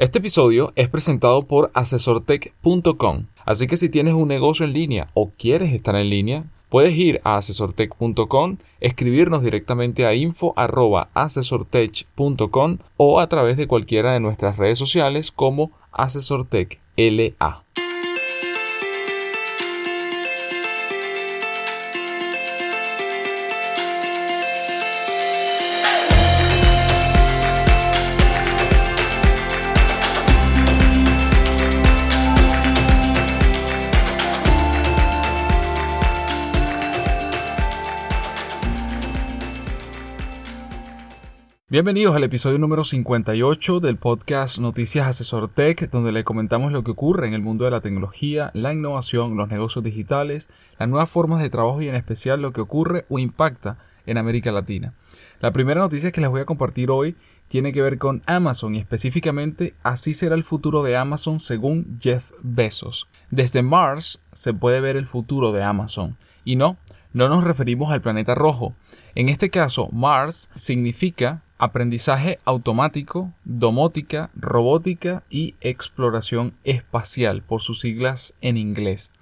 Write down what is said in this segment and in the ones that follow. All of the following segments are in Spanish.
Este episodio es presentado por asesortech.com, así que si tienes un negocio en línea o quieres estar en línea, puedes ir a asesortech.com, escribirnos directamente a info@asesortech.com o a través de cualquiera de nuestras redes sociales como asesortechla. Bienvenidos al episodio número 58 del podcast Noticias Asesor Tech, donde le comentamos lo que ocurre en el mundo de la tecnología, la innovación, los negocios digitales, las nuevas formas de trabajo y en especial lo que ocurre o impacta en América Latina. La primera noticia que les voy a compartir hoy tiene que ver con Amazon y específicamente así será el futuro de Amazon según Jeff Bezos. Desde Mars se puede ver el futuro de Amazon. Y no, no nos referimos al planeta rojo. En este caso, Mars significa aprendizaje automático, domótica, robótica y exploración espacial, por sus siglas en inglés.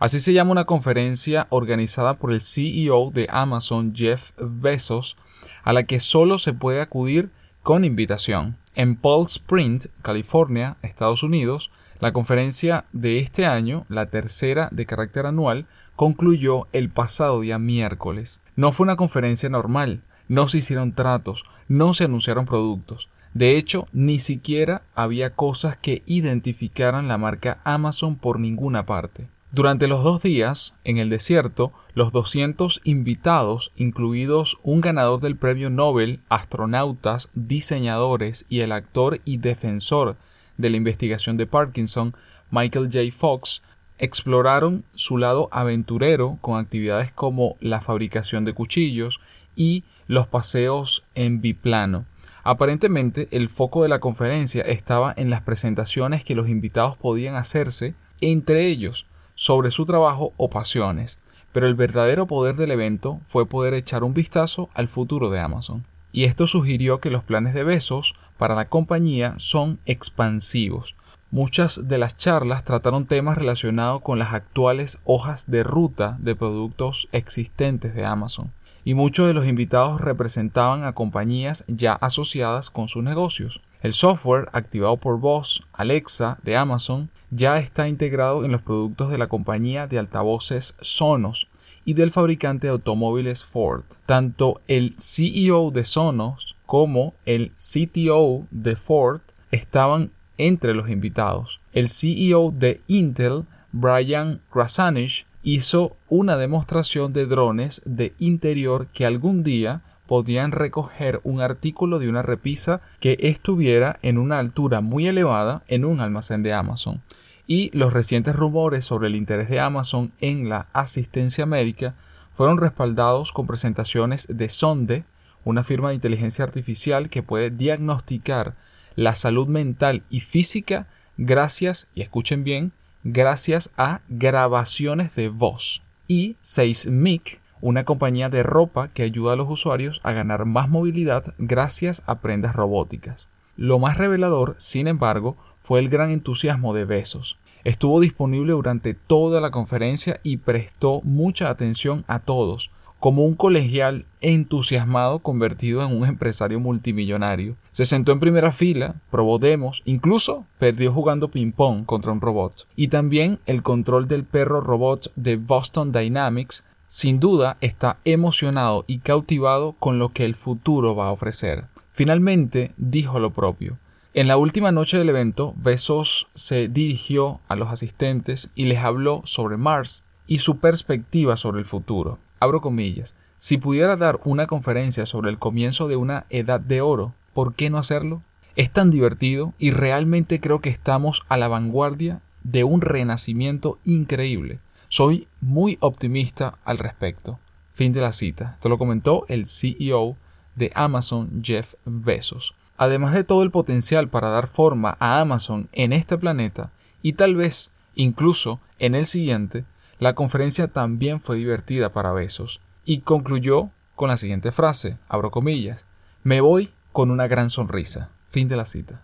Así se llama una conferencia organizada por el CEO de Amazon, Jeff Bezos, a la que solo se puede acudir con invitación. En Paul Sprint, California, Estados Unidos, la conferencia de este año, la tercera de carácter anual, concluyó el pasado día miércoles. No fue una conferencia normal, no se hicieron tratos, no se anunciaron productos. De hecho, ni siquiera había cosas que identificaran la marca Amazon por ninguna parte. Durante los dos días, en el desierto, los 200 invitados, incluidos un ganador del premio Nobel, astronautas, diseñadores y el actor y defensor de la investigación de Parkinson, Michael J. Fox, exploraron su lado aventurero con actividades como la fabricación de cuchillos y los paseos en biplano. Aparentemente el foco de la conferencia estaba en las presentaciones que los invitados podían hacerse entre ellos sobre su trabajo o pasiones, pero el verdadero poder del evento fue poder echar un vistazo al futuro de Amazon. Y esto sugirió que los planes de Besos para la compañía son expansivos. Muchas de las charlas trataron temas relacionados con las actuales hojas de ruta de productos existentes de Amazon y muchos de los invitados representaban a compañías ya asociadas con sus negocios. El software activado por Voz, Alexa, de Amazon, ya está integrado en los productos de la compañía de altavoces Sonos y del fabricante de automóviles Ford. Tanto el CEO de Sonos como el CTO de Ford estaban entre los invitados. El CEO de Intel, Brian Krasanich, hizo una demostración de drones de interior que algún día podían recoger un artículo de una repisa que estuviera en una altura muy elevada en un almacén de Amazon. Y los recientes rumores sobre el interés de Amazon en la asistencia médica fueron respaldados con presentaciones de Sonde, una firma de inteligencia artificial que puede diagnosticar la salud mental y física gracias, y escuchen bien, gracias a grabaciones de voz. Y 6mic, una compañía de ropa que ayuda a los usuarios a ganar más movilidad gracias a prendas robóticas. Lo más revelador, sin embargo, fue el gran entusiasmo de Besos. Estuvo disponible durante toda la conferencia y prestó mucha atención a todos, como un colegial entusiasmado convertido en un empresario multimillonario. Se sentó en primera fila, probó demos, incluso perdió jugando ping-pong contra un robot. Y también el control del perro robot de Boston Dynamics sin duda está emocionado y cautivado con lo que el futuro va a ofrecer. Finalmente dijo lo propio. En la última noche del evento, Besos se dirigió a los asistentes y les habló sobre Mars y su perspectiva sobre el futuro abro comillas, si pudiera dar una conferencia sobre el comienzo de una edad de oro, ¿por qué no hacerlo? Es tan divertido y realmente creo que estamos a la vanguardia de un renacimiento increíble. Soy muy optimista al respecto. Fin de la cita. Esto lo comentó el CEO de Amazon, Jeff Bezos. Además de todo el potencial para dar forma a Amazon en este planeta y tal vez incluso en el siguiente, la conferencia también fue divertida para Besos y concluyó con la siguiente frase, abro comillas, me voy con una gran sonrisa. Fin de la cita.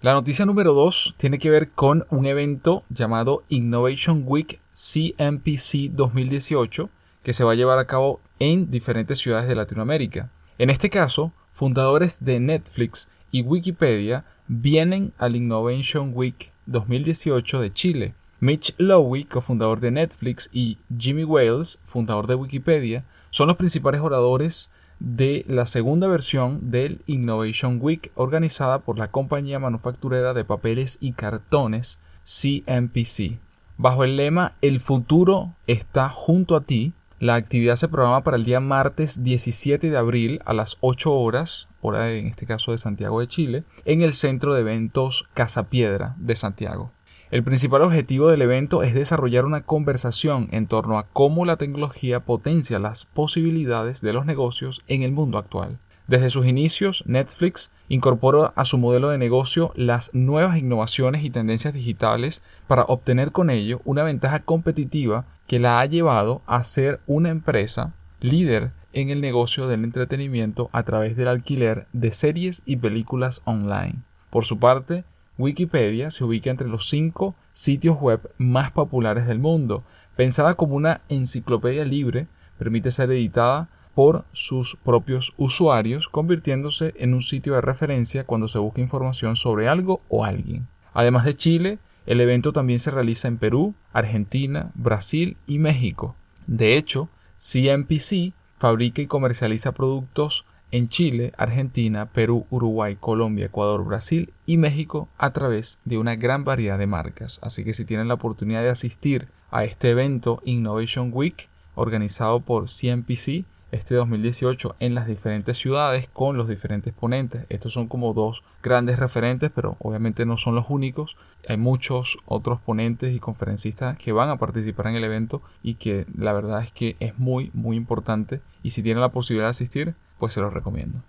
La noticia número 2 tiene que ver con un evento llamado Innovation Week CMPC 2018 que se va a llevar a cabo en diferentes ciudades de Latinoamérica. En este caso, fundadores de Netflix y Wikipedia vienen al Innovation Week 2018 de Chile. Mitch Lowy, cofundador de Netflix, y Jimmy Wales, fundador de Wikipedia, son los principales oradores de la segunda versión del Innovation Week organizada por la compañía manufacturera de papeles y cartones CMPC. Bajo el lema El futuro está junto a ti, la actividad se programa para el día martes 17 de abril a las 8 horas, hora en este caso de Santiago de Chile, en el Centro de Eventos Casa Piedra de Santiago. El principal objetivo del evento es desarrollar una conversación en torno a cómo la tecnología potencia las posibilidades de los negocios en el mundo actual. Desde sus inicios, Netflix incorporó a su modelo de negocio las nuevas innovaciones y tendencias digitales para obtener con ello una ventaja competitiva que la ha llevado a ser una empresa líder en el negocio del entretenimiento a través del alquiler de series y películas online. Por su parte, Wikipedia se ubica entre los cinco sitios web más populares del mundo. Pensada como una enciclopedia libre, permite ser editada por sus propios usuarios, convirtiéndose en un sitio de referencia cuando se busca información sobre algo o alguien. Además de Chile, el evento también se realiza en Perú, Argentina, Brasil y México. De hecho, CMPC fabrica y comercializa productos en Chile, Argentina, Perú, Uruguay, Colombia, Ecuador, Brasil y México a través de una gran variedad de marcas. Así que si tienen la oportunidad de asistir a este evento Innovation Week organizado por CMPC, este 2018 en las diferentes ciudades con los diferentes ponentes. Estos son como dos grandes referentes, pero obviamente no son los únicos. Hay muchos otros ponentes y conferencistas que van a participar en el evento y que la verdad es que es muy, muy importante. Y si tienen la posibilidad de asistir, pues se los recomiendo.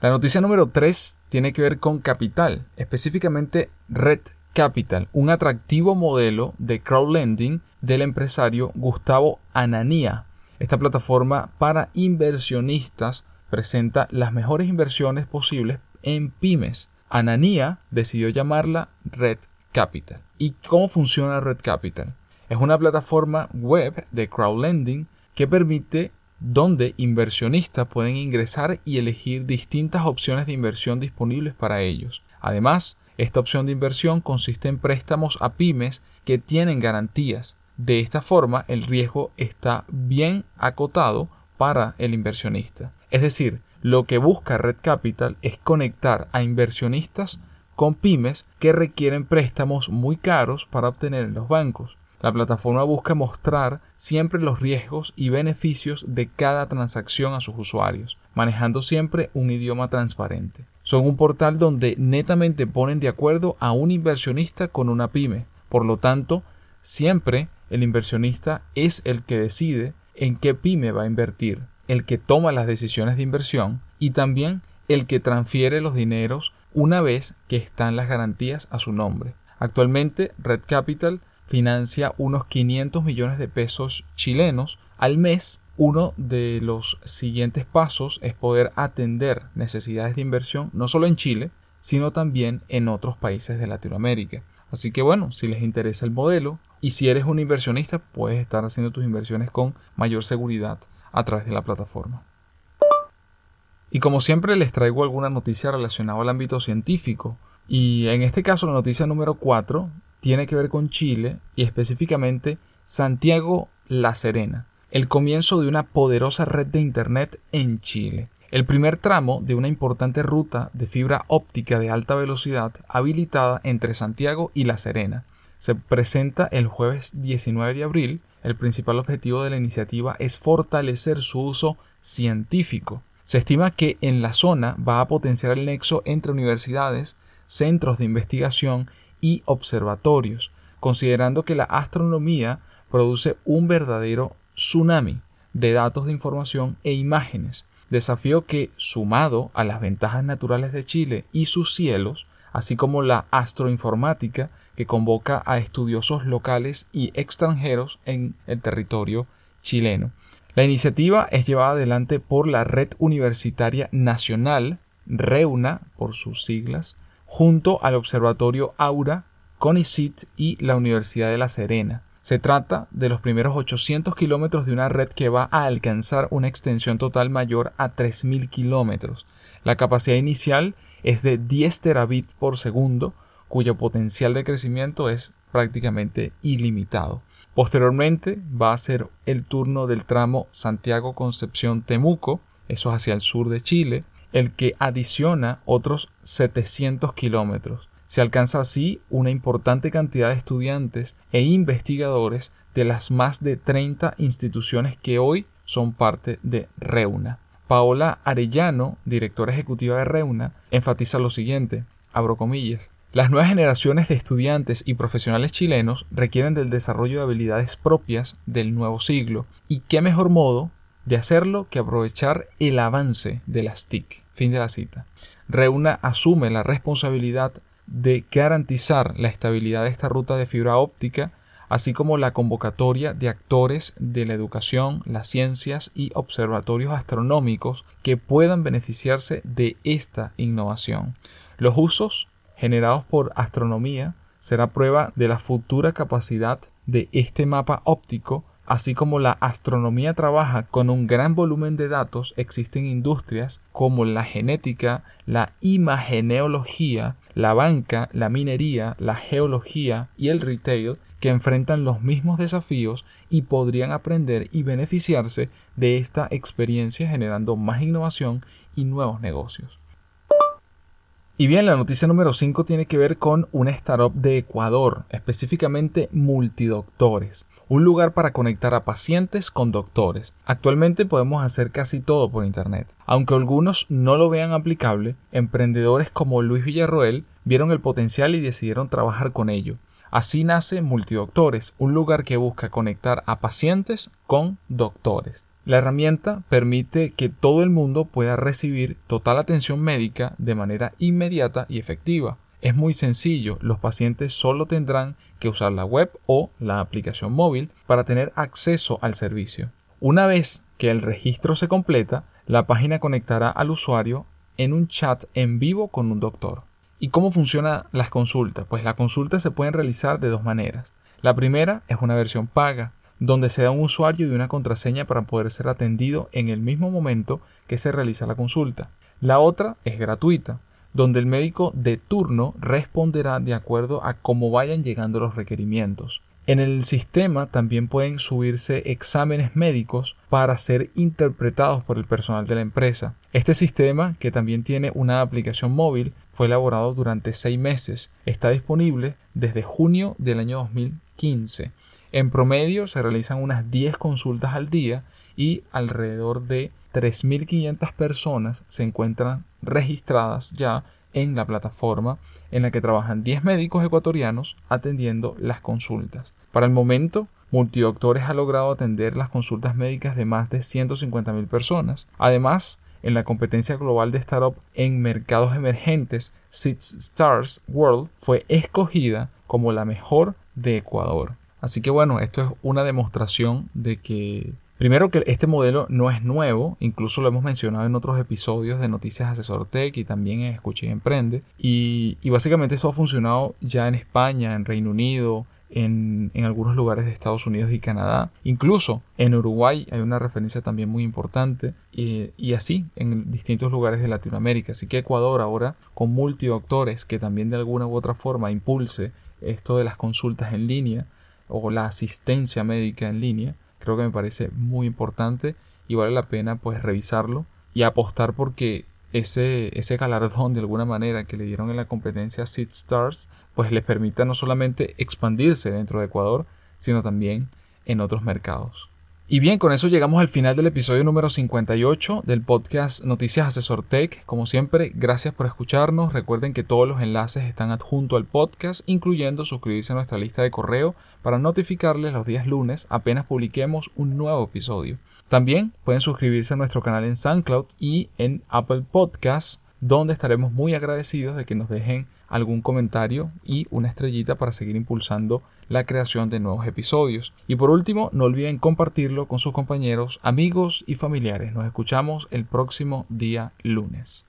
La noticia número 3 tiene que ver con capital, específicamente Red Capital, un atractivo modelo de crowdlending del empresario Gustavo Ananía esta plataforma para inversionistas presenta las mejores inversiones posibles en pymes. Ananía decidió llamarla Red Capital. ¿Y cómo funciona Red Capital? Es una plataforma web de crowdlending que permite donde inversionistas pueden ingresar y elegir distintas opciones de inversión disponibles para ellos. Además, esta opción de inversión consiste en préstamos a pymes que tienen garantías, de esta forma, el riesgo está bien acotado para el inversionista. Es decir, lo que busca Red Capital es conectar a inversionistas con pymes que requieren préstamos muy caros para obtener en los bancos. La plataforma busca mostrar siempre los riesgos y beneficios de cada transacción a sus usuarios, manejando siempre un idioma transparente. Son un portal donde netamente ponen de acuerdo a un inversionista con una pyme. Por lo tanto, siempre el inversionista es el que decide en qué pyme va a invertir, el que toma las decisiones de inversión y también el que transfiere los dineros una vez que están las garantías a su nombre. Actualmente Red Capital financia unos 500 millones de pesos chilenos al mes. Uno de los siguientes pasos es poder atender necesidades de inversión no solo en Chile, sino también en otros países de Latinoamérica. Así que bueno, si les interesa el modelo, y si eres un inversionista, puedes estar haciendo tus inversiones con mayor seguridad a través de la plataforma. Y como siempre les traigo alguna noticia relacionada al ámbito científico. Y en este caso la noticia número 4 tiene que ver con Chile y específicamente Santiago La Serena, el comienzo de una poderosa red de Internet en Chile. El primer tramo de una importante ruta de fibra óptica de alta velocidad habilitada entre Santiago y La Serena se presenta el jueves 19 de abril. El principal objetivo de la iniciativa es fortalecer su uso científico. Se estima que en la zona va a potenciar el nexo entre universidades, centros de investigación y observatorios, considerando que la astronomía produce un verdadero tsunami de datos de información e imágenes, desafío que, sumado a las ventajas naturales de Chile y sus cielos, así como la astroinformática que convoca a estudiosos locales y extranjeros en el territorio chileno. La iniciativa es llevada adelante por la Red Universitaria Nacional, REUNA por sus siglas, junto al Observatorio Aura, CONICIT y la Universidad de La Serena. Se trata de los primeros 800 kilómetros de una red que va a alcanzar una extensión total mayor a 3.000 kilómetros. La capacidad inicial es de 10 terabits por segundo, cuyo potencial de crecimiento es prácticamente ilimitado. Posteriormente va a ser el turno del tramo Santiago-Concepción-Temuco, eso es hacia el sur de Chile, el que adiciona otros 700 kilómetros. Se alcanza así una importante cantidad de estudiantes e investigadores de las más de 30 instituciones que hoy son parte de Reuna. Paola Arellano, directora ejecutiva de Reuna, enfatiza lo siguiente, abro comillas, las nuevas generaciones de estudiantes y profesionales chilenos requieren del desarrollo de habilidades propias del nuevo siglo, y qué mejor modo de hacerlo que aprovechar el avance de las TIC. Fin de la cita. Reuna asume la responsabilidad de garantizar la estabilidad de esta ruta de fibra óptica, así como la convocatoria de actores de la educación, las ciencias y observatorios astronómicos que puedan beneficiarse de esta innovación. Los usos generados por astronomía será prueba de la futura capacidad de este mapa óptico Así como la astronomía trabaja con un gran volumen de datos, existen industrias como la genética, la imageneología, la banca, la minería, la geología y el retail que enfrentan los mismos desafíos y podrían aprender y beneficiarse de esta experiencia generando más innovación y nuevos negocios. Y bien, la noticia número 5 tiene que ver con una startup de Ecuador, específicamente Multidoctores un lugar para conectar a pacientes con doctores. Actualmente podemos hacer casi todo por Internet. Aunque algunos no lo vean aplicable, emprendedores como Luis Villarroel vieron el potencial y decidieron trabajar con ello. Así nace Multidoctores, un lugar que busca conectar a pacientes con doctores. La herramienta permite que todo el mundo pueda recibir total atención médica de manera inmediata y efectiva. Es muy sencillo, los pacientes solo tendrán que usar la web o la aplicación móvil para tener acceso al servicio. Una vez que el registro se completa, la página conectará al usuario en un chat en vivo con un doctor. ¿Y cómo funcionan las consultas? Pues las consultas se pueden realizar de dos maneras. La primera es una versión paga, donde se da un usuario y una contraseña para poder ser atendido en el mismo momento que se realiza la consulta. La otra es gratuita, donde el médico de turno responderá de acuerdo a cómo vayan llegando los requerimientos. En el sistema también pueden subirse exámenes médicos para ser interpretados por el personal de la empresa. Este sistema, que también tiene una aplicación móvil, fue elaborado durante seis meses. Está disponible desde junio del año 2015. En promedio se realizan unas 10 consultas al día y alrededor de 3.500 personas se encuentran registradas ya en la plataforma en la que trabajan 10 médicos ecuatorianos atendiendo las consultas. Para el momento, Multidoctores ha logrado atender las consultas médicas de más de 150.000 personas. Además, en la competencia global de startup en mercados emergentes, Six Stars World fue escogida como la mejor de Ecuador. Así que bueno, esto es una demostración de que Primero que este modelo no es nuevo, incluso lo hemos mencionado en otros episodios de Noticias Asesor Tech y también en Escuche y Emprende. Y, básicamente esto ha funcionado ya en España, en Reino Unido, en, algunos lugares de Estados Unidos y Canadá. Incluso en Uruguay hay una referencia también muy importante y, y, así en distintos lugares de Latinoamérica. Así que Ecuador ahora con multidoctores que también de alguna u otra forma impulse esto de las consultas en línea o la asistencia médica en línea Creo que me parece muy importante y vale la pena pues revisarlo y apostar porque ese, ese galardón de alguna manera que le dieron en la competencia Seed Stars pues les permita no solamente expandirse dentro de Ecuador, sino también en otros mercados. Y bien, con eso llegamos al final del episodio número 58 del podcast Noticias Asesor Tech. Como siempre, gracias por escucharnos. Recuerden que todos los enlaces están adjunto al podcast, incluyendo suscribirse a nuestra lista de correo para notificarles los días lunes apenas publiquemos un nuevo episodio. También pueden suscribirse a nuestro canal en SoundCloud y en Apple Podcasts, donde estaremos muy agradecidos de que nos dejen algún comentario y una estrellita para seguir impulsando la creación de nuevos episodios. Y por último, no olviden compartirlo con sus compañeros, amigos y familiares. Nos escuchamos el próximo día lunes.